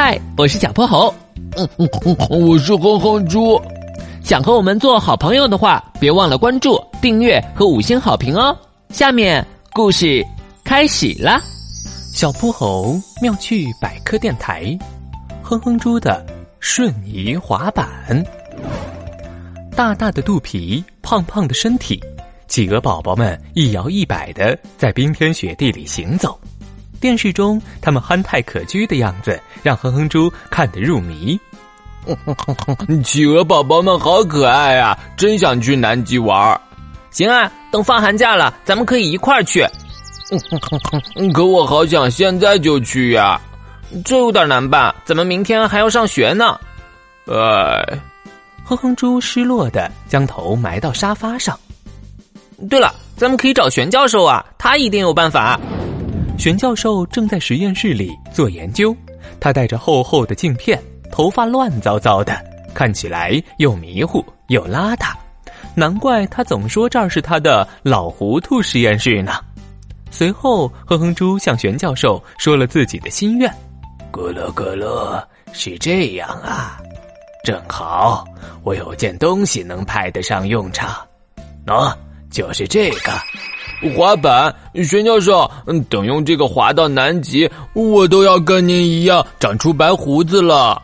嗨，我是小泼猴。嗯嗯嗯，我是哼哼猪。想和我们做好朋友的话，别忘了关注、订阅和五星好评哦。下面故事开始啦！小泼猴妙趣百科电台，哼哼猪的瞬移滑板。大大的肚皮，胖胖的身体，企鹅宝宝们一摇一摆的在冰天雪地里行走。电视中他们憨态可掬的样子，让哼哼猪看得入迷。企鹅宝宝们好可爱啊，真想去南极玩。行啊，等放寒假了，咱们可以一块儿去。可我好想现在就去呀，这有点难办，咱们明天还要上学呢。哎，哼哼猪失落的将头埋到沙发上。对了，咱们可以找玄教授啊，他一定有办法。玄教授正在实验室里做研究，他戴着厚厚的镜片，头发乱糟糟的，看起来又迷糊又邋遢，难怪他总说这儿是他的老糊涂实验室呢。随后，哼哼猪向玄教授说了自己的心愿：“咕噜咕噜，是这样啊，正好我有件东西能派得上用场，喏，就是这个。”滑板，玄教授，等用这个滑到南极，我都要跟您一样长出白胡子了。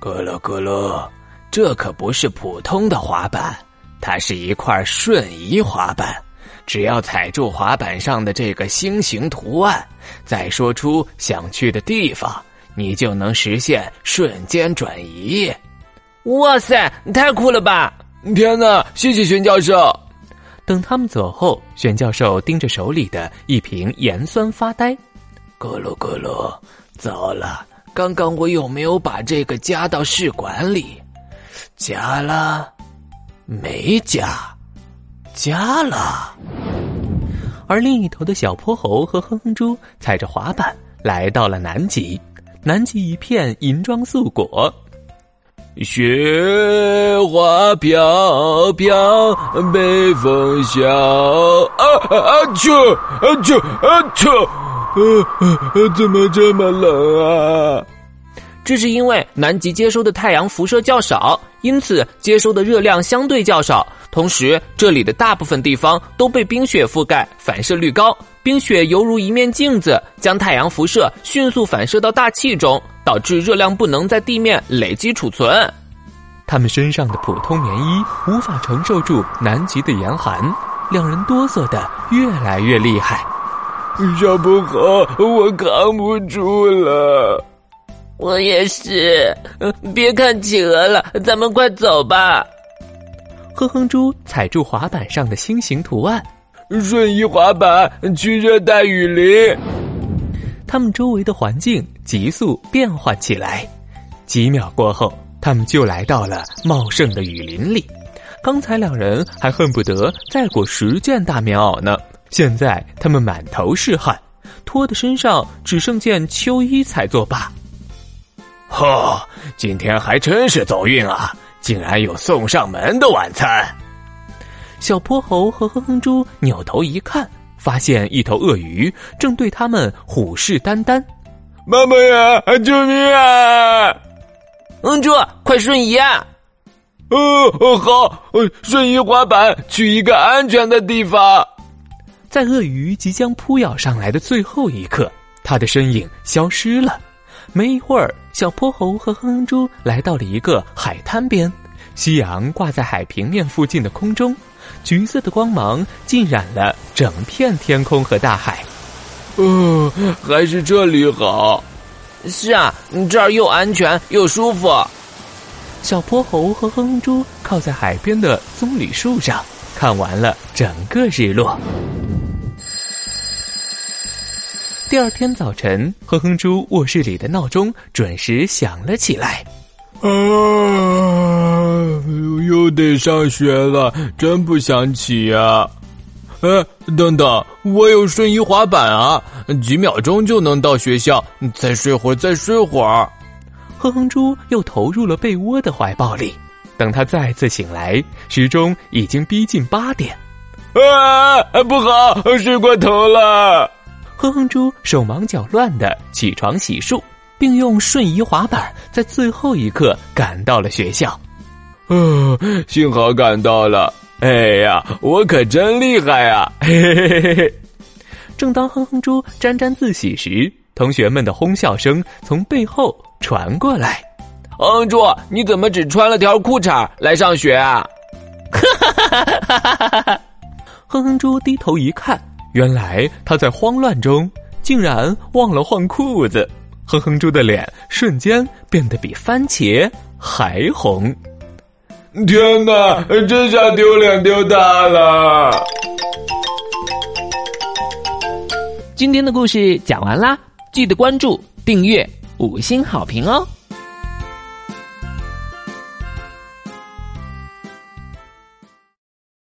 咕噜咕噜，这可不是普通的滑板，它是一块瞬移滑板。只要踩住滑板上的这个星形图案，再说出想去的地方，你就能实现瞬间转移。哇塞，太酷了吧！天哪，谢谢玄教授。等他们走后，玄教授盯着手里的一瓶盐酸发呆。咕噜咕噜，糟了！刚刚我有没有把这个加到试管里？加了？没加？加了？而另一头的小泼猴和哼哼猪踩着滑板来到了南极。南极一片银装素裹。雪花飘飘，北风萧。啊啊！去啊去啊去！呃，怎么这么冷啊？这是因为南极接收的太阳辐射较少，因此接收的热量相对较少。同时，这里的大部分地方都被冰雪覆盖，反射率高。冰雪犹如一面镜子，将太阳辐射迅速反射到大气中。导致热量不能在地面累积储存，他们身上的普通棉衣无法承受住南极的严寒，两人哆嗦的越来越厉害。小不好，我扛不住了，我也是。别看企鹅了，咱们快走吧。哼哼猪踩住滑板上的星形图案，瞬移滑板去热带雨林。他们周围的环境急速变换起来，几秒过后，他们就来到了茂盛的雨林里。刚才两人还恨不得再裹十件大棉袄呢，现在他们满头是汗，脱的身上只剩件秋衣才作罢。呵，今天还真是走运啊，竟然有送上门的晚餐。小泼猴和哼哼猪扭头一看。发现一头鳄鱼正对他们虎视眈眈，妈妈呀，救命啊！嗯，猪，快瞬移啊！哦，好，瞬移滑板去一个安全的地方。在鳄鱼即将扑咬上来的最后一刻，它的身影消失了。没一会儿，小泼猴和哼哼猪来到了一个海滩边，夕阳挂在海平面附近的空中。橘色的光芒浸染了整片天空和大海。哦，还是这里好。是啊，这儿又安全又舒服。小泼猴和哼哼猪靠在海边的棕榈树上，看完了整个日落。第二天早晨，哼哼猪卧室里的闹钟准时响了起来。啊！又得上学了，真不想起呀！呃，等等，我有瞬移滑板啊，几秒钟就能到学校。再睡会儿，再睡会儿。哼哼猪又投入了被窝的怀抱里。等他再次醒来，时钟已经逼近八点。啊，不好，睡过头了！哼哼猪手忙脚乱的起床洗漱。并用瞬移滑板在最后一刻赶到了学校。哦，幸好赶到了！哎呀，我可真厉害呀！嘿嘿嘿嘿嘿。正当哼哼猪沾沾自喜时，同学们的哄笑声从背后传过来。哼哼猪，你怎么只穿了条裤衩来上学啊？哼哼猪低头一看，原来他在慌乱中竟然忘了换裤子。哼哼猪的脸瞬间变得比番茄还红。天哪，这下丢脸丢大了！今天的故事讲完啦，记得关注、订阅、五星好评哦。